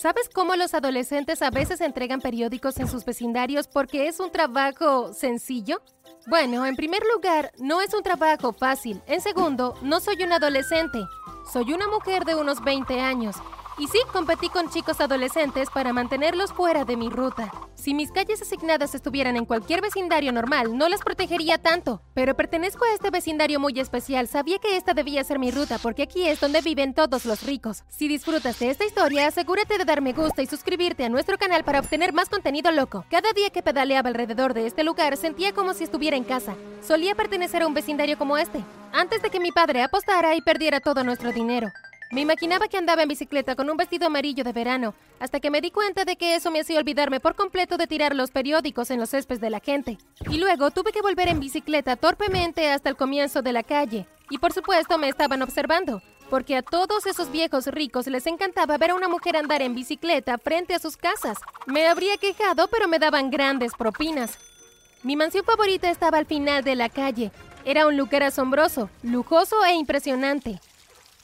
¿Sabes cómo los adolescentes a veces entregan periódicos en sus vecindarios porque es un trabajo sencillo? Bueno, en primer lugar, no es un trabajo fácil. En segundo, no soy un adolescente. Soy una mujer de unos 20 años y sí, competí con chicos adolescentes para mantenerlos fuera de mi ruta. Si mis calles asignadas estuvieran en cualquier vecindario normal, no las protegería tanto. Pero pertenezco a este vecindario muy especial. Sabía que esta debía ser mi ruta porque aquí es donde viven todos los ricos. Si disfrutas de esta historia, asegúrate de dar me gusta y suscribirte a nuestro canal para obtener más contenido loco. Cada día que pedaleaba alrededor de este lugar, sentía como si estuviera en casa. Solía pertenecer a un vecindario como este, antes de que mi padre apostara y perdiera todo nuestro dinero. Me imaginaba que andaba en bicicleta con un vestido amarillo de verano, hasta que me di cuenta de que eso me hacía olvidarme por completo de tirar los periódicos en los céspedes de la gente. Y luego tuve que volver en bicicleta torpemente hasta el comienzo de la calle. Y por supuesto me estaban observando, porque a todos esos viejos ricos les encantaba ver a una mujer andar en bicicleta frente a sus casas. Me habría quejado, pero me daban grandes propinas. Mi mansión favorita estaba al final de la calle. Era un lugar asombroso, lujoso e impresionante.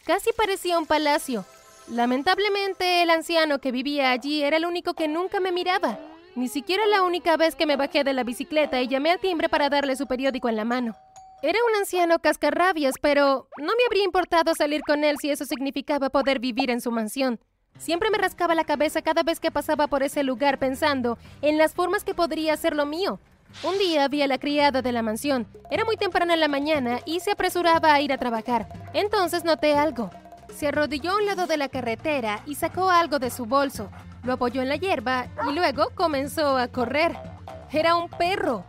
Casi parecía un palacio. Lamentablemente, el anciano que vivía allí era el único que nunca me miraba. Ni siquiera la única vez que me bajé de la bicicleta y llamé al timbre para darle su periódico en la mano. Era un anciano cascarrabias, pero no me habría importado salir con él si eso significaba poder vivir en su mansión. Siempre me rascaba la cabeza cada vez que pasaba por ese lugar pensando en las formas que podría ser lo mío. Un día vi a la criada de la mansión. Era muy temprano en la mañana y se apresuraba a ir a trabajar. Entonces noté algo. Se arrodilló a un lado de la carretera y sacó algo de su bolso. Lo apoyó en la hierba y luego comenzó a correr. Era un perro.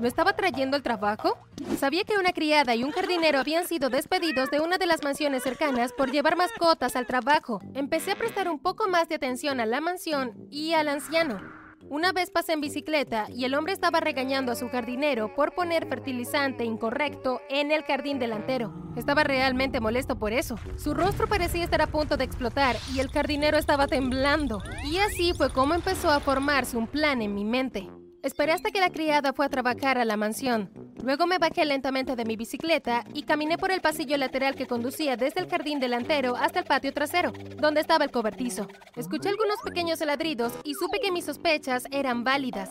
¿Lo estaba trayendo al trabajo? Sabía que una criada y un jardinero habían sido despedidos de una de las mansiones cercanas por llevar mascotas al trabajo. Empecé a prestar un poco más de atención a la mansión y al anciano. Una vez pasé en bicicleta y el hombre estaba regañando a su jardinero por poner fertilizante incorrecto en el jardín delantero. Estaba realmente molesto por eso. Su rostro parecía estar a punto de explotar y el jardinero estaba temblando. Y así fue como empezó a formarse un plan en mi mente. Esperé hasta que la criada fue a trabajar a la mansión. Luego me bajé lentamente de mi bicicleta y caminé por el pasillo lateral que conducía desde el jardín delantero hasta el patio trasero, donde estaba el cobertizo. Escuché algunos pequeños ladridos y supe que mis sospechas eran válidas.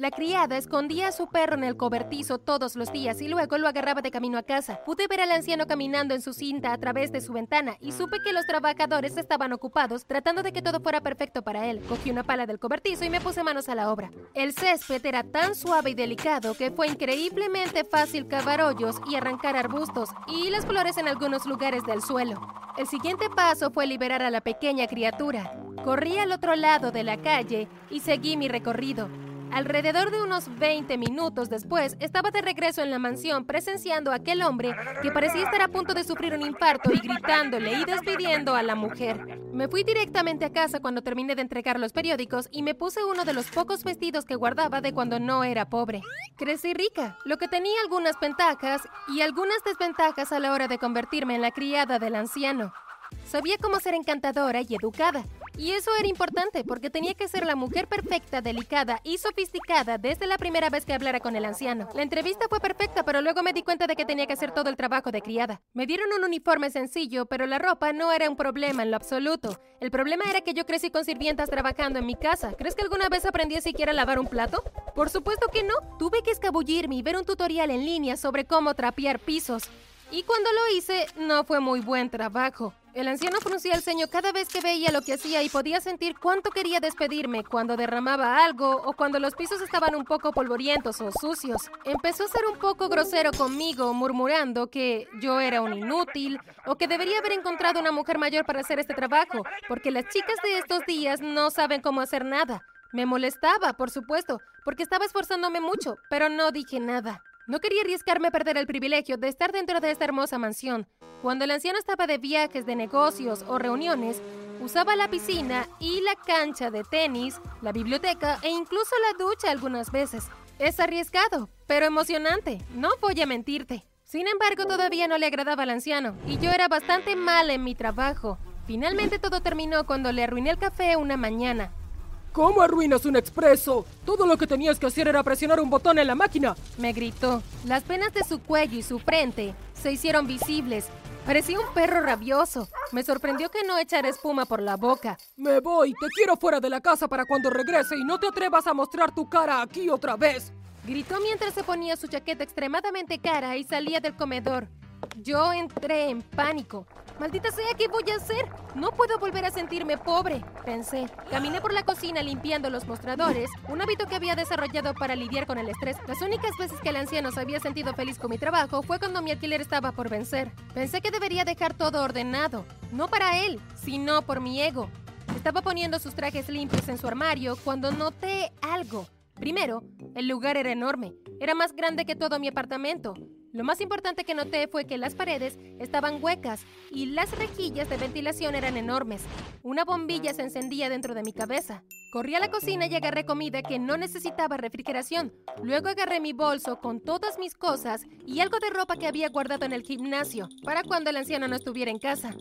La criada escondía a su perro en el cobertizo todos los días y luego lo agarraba de camino a casa. Pude ver al anciano caminando en su cinta a través de su ventana y supe que los trabajadores estaban ocupados tratando de que todo fuera perfecto para él. Cogí una pala del cobertizo y me puse manos a la obra. El césped era tan suave y delicado que fue increíblemente fácil cavar hoyos y arrancar arbustos y las flores en algunos lugares del suelo. El siguiente paso fue liberar a la pequeña criatura. Corrí al otro lado de la calle y seguí mi recorrido. Alrededor de unos 20 minutos después, estaba de regreso en la mansión presenciando a aquel hombre que parecía estar a punto de sufrir un infarto y gritándole y despidiendo a la mujer. Me fui directamente a casa cuando terminé de entregar los periódicos y me puse uno de los pocos vestidos que guardaba de cuando no era pobre. Crecí rica, lo que tenía algunas ventajas y algunas desventajas a la hora de convertirme en la criada del anciano. Sabía cómo ser encantadora y educada, y eso era importante porque tenía que ser la mujer perfecta, delicada y sofisticada desde la primera vez que hablara con el anciano. La entrevista fue perfecta, pero luego me di cuenta de que tenía que hacer todo el trabajo de criada. Me dieron un uniforme sencillo, pero la ropa no era un problema en lo absoluto. El problema era que yo crecí con sirvientas trabajando en mi casa. ¿Crees que alguna vez aprendí siquiera a lavar un plato? Por supuesto que no. Tuve que escabullirme y ver un tutorial en línea sobre cómo trapear pisos. Y cuando lo hice, no fue muy buen trabajo. El anciano fruncía el ceño cada vez que veía lo que hacía y podía sentir cuánto quería despedirme cuando derramaba algo o cuando los pisos estaban un poco polvorientos o sucios. Empezó a ser un poco grosero conmigo, murmurando que yo era un inútil o que debería haber encontrado una mujer mayor para hacer este trabajo, porque las chicas de estos días no saben cómo hacer nada. Me molestaba, por supuesto, porque estaba esforzándome mucho, pero no dije nada. No quería arriesgarme a perder el privilegio de estar dentro de esta hermosa mansión. Cuando el anciano estaba de viajes, de negocios o reuniones, usaba la piscina y la cancha de tenis, la biblioteca e incluso la ducha algunas veces. Es arriesgado, pero emocionante, no voy a mentirte. Sin embargo, todavía no le agradaba al anciano, y yo era bastante mal en mi trabajo. Finalmente todo terminó cuando le arruiné el café una mañana. ¿Cómo arruinas un expreso? Todo lo que tenías que hacer era presionar un botón en la máquina. Me gritó. Las penas de su cuello y su frente se hicieron visibles Parecía un perro rabioso. Me sorprendió que no echara espuma por la boca. Me voy, te quiero fuera de la casa para cuando regrese y no te atrevas a mostrar tu cara aquí otra vez. Gritó mientras se ponía su chaqueta extremadamente cara y salía del comedor. Yo entré en pánico. Maldita sea, ¿qué voy a hacer? No puedo volver a sentirme pobre, pensé. Caminé por la cocina limpiando los mostradores, un hábito que había desarrollado para lidiar con el estrés. Las únicas veces que el anciano se había sentido feliz con mi trabajo fue cuando mi alquiler estaba por vencer. Pensé que debería dejar todo ordenado, no para él, sino por mi ego. Estaba poniendo sus trajes limpios en su armario cuando noté algo. Primero, el lugar era enorme. Era más grande que todo mi apartamento. Lo más importante que noté fue que las paredes estaban huecas y las rejillas de ventilación eran enormes. Una bombilla se encendía dentro de mi cabeza. Corrí a la cocina y agarré comida que no necesitaba refrigeración. Luego agarré mi bolso con todas mis cosas y algo de ropa que había guardado en el gimnasio para cuando el anciano no estuviera en casa.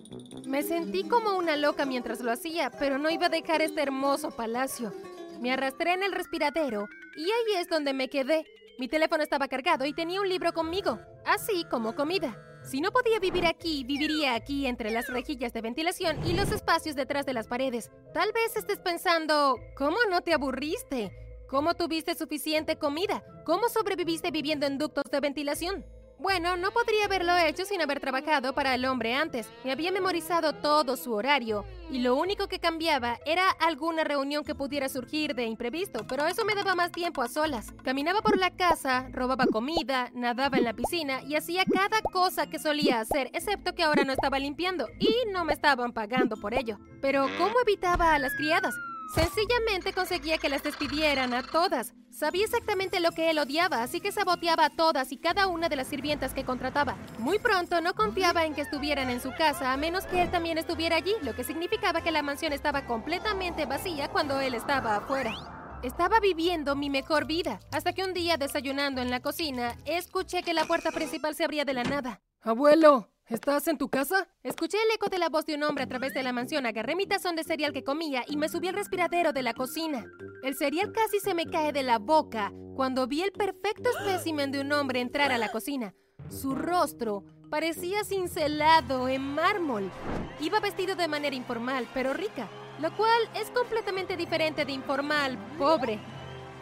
Me sentí como una loca mientras lo hacía, pero no iba a dejar este hermoso palacio. Me arrastré en el respiradero y ahí es donde me quedé. Mi teléfono estaba cargado y tenía un libro conmigo, así como comida. Si no podía vivir aquí, viviría aquí entre las rejillas de ventilación y los espacios detrás de las paredes. Tal vez estés pensando, ¿cómo no te aburriste? ¿Cómo tuviste suficiente comida? ¿Cómo sobreviviste viviendo en ductos de ventilación? Bueno, no podría haberlo hecho sin haber trabajado para el hombre antes. Me había memorizado todo su horario y lo único que cambiaba era alguna reunión que pudiera surgir de imprevisto, pero eso me daba más tiempo a solas. Caminaba por la casa, robaba comida, nadaba en la piscina y hacía cada cosa que solía hacer, excepto que ahora no estaba limpiando y no me estaban pagando por ello. Pero ¿cómo evitaba a las criadas? Sencillamente conseguía que las despidieran a todas. Sabía exactamente lo que él odiaba, así que saboteaba a todas y cada una de las sirvientas que contrataba. Muy pronto no confiaba en que estuvieran en su casa, a menos que él también estuviera allí, lo que significaba que la mansión estaba completamente vacía cuando él estaba afuera. Estaba viviendo mi mejor vida, hasta que un día desayunando en la cocina, escuché que la puerta principal se abría de la nada. Abuelo, ¿Estás en tu casa? Escuché el eco de la voz de un hombre a través de la mansión, agarré mi tazón de cereal que comía y me subí al respiradero de la cocina. El cereal casi se me cae de la boca cuando vi el perfecto espécimen de un hombre entrar a la cocina. Su rostro parecía cincelado en mármol. Iba vestido de manera informal, pero rica, lo cual es completamente diferente de informal, pobre.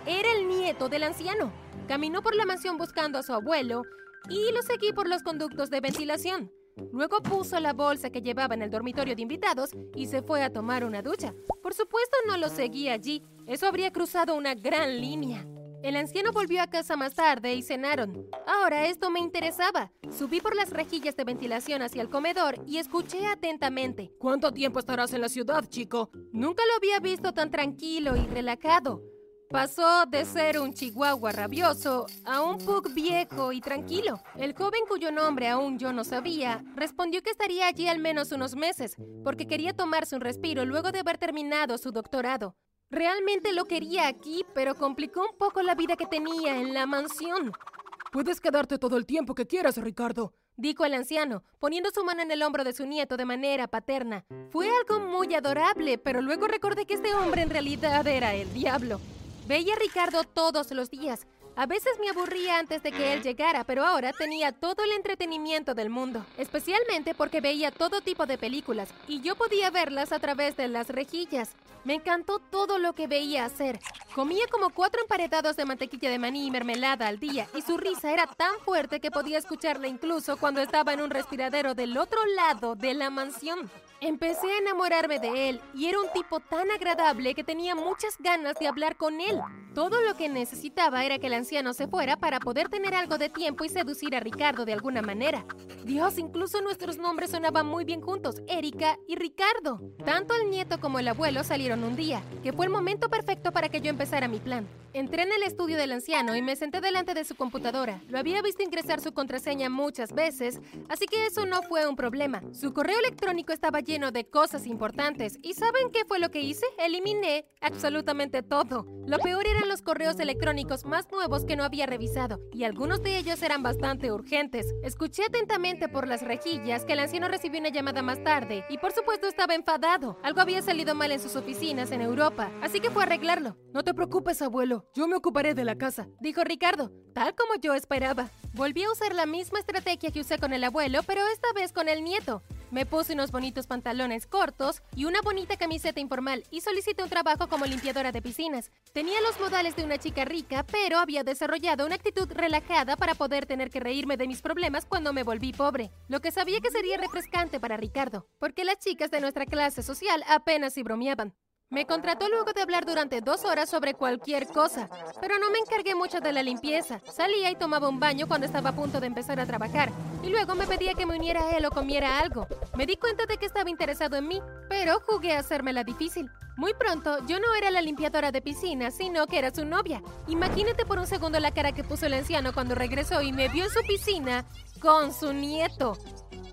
Era el nieto del anciano. Caminó por la mansión buscando a su abuelo y lo seguí por los conductos de ventilación. Luego puso la bolsa que llevaba en el dormitorio de invitados y se fue a tomar una ducha. Por supuesto no lo seguí allí, eso habría cruzado una gran línea. El anciano volvió a casa más tarde y cenaron. Ahora esto me interesaba. Subí por las rejillas de ventilación hacia el comedor y escuché atentamente. ¿Cuánto tiempo estarás en la ciudad, chico? Nunca lo había visto tan tranquilo y relajado. Pasó de ser un chihuahua rabioso a un pug viejo y tranquilo. El joven cuyo nombre aún yo no sabía respondió que estaría allí al menos unos meses, porque quería tomarse un respiro luego de haber terminado su doctorado. Realmente lo quería aquí, pero complicó un poco la vida que tenía en la mansión. Puedes quedarte todo el tiempo que quieras, Ricardo, dijo el anciano, poniendo su mano en el hombro de su nieto de manera paterna. Fue algo muy adorable, pero luego recordé que este hombre en realidad era el diablo. Veía a Ricardo todos los días. A veces me aburría antes de que él llegara, pero ahora tenía todo el entretenimiento del mundo, especialmente porque veía todo tipo de películas y yo podía verlas a través de las rejillas. Me encantó todo lo que veía hacer. Comía como cuatro emparedados de mantequilla de maní y mermelada al día y su risa era tan fuerte que podía escucharla incluso cuando estaba en un respiradero del otro lado de la mansión. Empecé a enamorarme de él y era un tipo tan agradable que tenía muchas ganas de hablar con él. Todo lo que necesitaba era que el anciano se fuera para poder tener algo de tiempo y seducir a Ricardo de alguna manera. Dios, incluso nuestros nombres sonaban muy bien juntos, Erika y Ricardo. Tanto el nieto como el abuelo salieron un día, que fue el momento perfecto para que yo empezara mi plan. Entré en el estudio del anciano y me senté delante de su computadora. Lo había visto ingresar su contraseña muchas veces, así que eso no fue un problema. Su correo electrónico estaba lleno de cosas importantes. ¿Y saben qué fue lo que hice? Eliminé absolutamente todo. Lo peor eran los correos electrónicos más nuevos que no había revisado, y algunos de ellos eran bastante urgentes. Escuché atentamente por las rejillas que el anciano recibió una llamada más tarde, y por supuesto estaba enfadado. Algo había salido mal en sus oficinas en Europa, así que fue a arreglarlo. No te preocupes, abuelo. Yo me ocuparé de la casa, dijo Ricardo, tal como yo esperaba. Volví a usar la misma estrategia que usé con el abuelo, pero esta vez con el nieto. Me puse unos bonitos pantalones cortos y una bonita camiseta informal y solicité un trabajo como limpiadora de piscinas. Tenía los modales de una chica rica, pero había desarrollado una actitud relajada para poder tener que reírme de mis problemas cuando me volví pobre. Lo que sabía que sería refrescante para Ricardo, porque las chicas de nuestra clase social apenas si bromeaban. Me contrató luego de hablar durante dos horas sobre cualquier cosa, pero no me encargué mucho de la limpieza. Salía y tomaba un baño cuando estaba a punto de empezar a trabajar, y luego me pedía que me uniera a él o comiera algo. Me di cuenta de que estaba interesado en mí, pero jugué a hacérmela difícil. Muy pronto, yo no era la limpiadora de piscina, sino que era su novia. Imagínate por un segundo la cara que puso el anciano cuando regresó y me vio en su piscina con su nieto.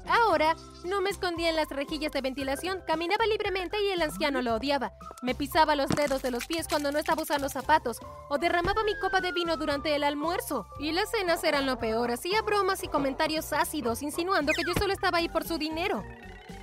Ahora, no me escondía en las rejillas de ventilación, caminaba libremente y el anciano lo odiaba. Me pisaba los dedos de los pies cuando no estaba usando zapatos, o derramaba mi copa de vino durante el almuerzo. Y las cenas eran lo peor, hacía bromas y comentarios ácidos, insinuando que yo solo estaba ahí por su dinero.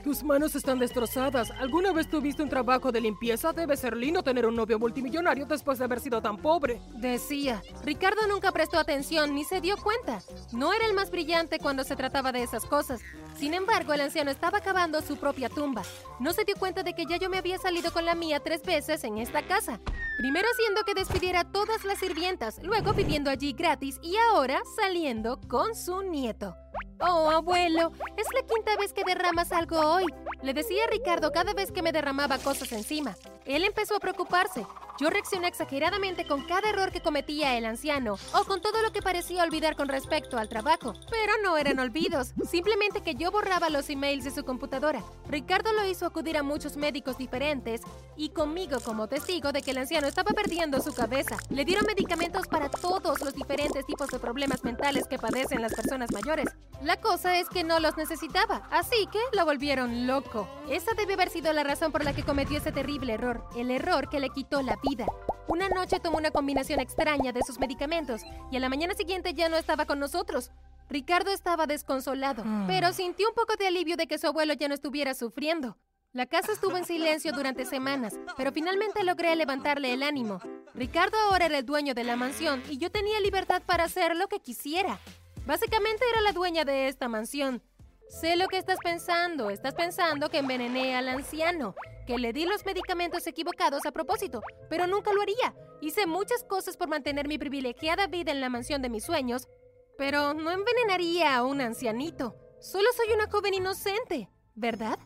Tus manos están destrozadas. ¿Alguna vez tuviste un trabajo de limpieza? Debe ser lindo tener un novio multimillonario después de haber sido tan pobre. Decía. Ricardo nunca prestó atención ni se dio cuenta. No era el más brillante cuando se trataba de esas cosas. Sin embargo, el anciano estaba cavando su propia tumba. No se dio cuenta de que ya yo me había salido con la mía tres veces en esta casa. Primero haciendo que despidiera a todas las sirvientas, luego viviendo allí gratis y ahora saliendo con su nieto. Oh, abuelo, es la quinta vez que derramas algo hoy. Le decía Ricardo cada vez que me derramaba cosas encima. Él empezó a preocuparse. Yo reaccioné exageradamente con cada error que cometía el anciano o con todo lo que parecía olvidar con respecto al trabajo. Pero no eran olvidos, simplemente que yo borraba los emails de su computadora. Ricardo lo hizo acudir a muchos médicos diferentes y conmigo como testigo de que el anciano estaba perdiendo su cabeza. Le dieron medicamentos para todos los diferentes tipos de problemas mentales que padecen las personas mayores. La cosa es que no los necesitaba, así que lo volvieron loco. Esa debe haber sido la razón por la que cometió ese terrible error, el error que le quitó la vida. Una noche tomó una combinación extraña de sus medicamentos y a la mañana siguiente ya no estaba con nosotros. Ricardo estaba desconsolado, pero sintió un poco de alivio de que su abuelo ya no estuviera sufriendo. La casa estuvo en silencio durante semanas, pero finalmente logré levantarle el ánimo. Ricardo ahora era el dueño de la mansión y yo tenía libertad para hacer lo que quisiera. Básicamente era la dueña de esta mansión. Sé lo que estás pensando. Estás pensando que envenené al anciano, que le di los medicamentos equivocados a propósito, pero nunca lo haría. Hice muchas cosas por mantener mi privilegiada vida en la mansión de mis sueños, pero no envenenaría a un ancianito. Solo soy una joven inocente, ¿verdad?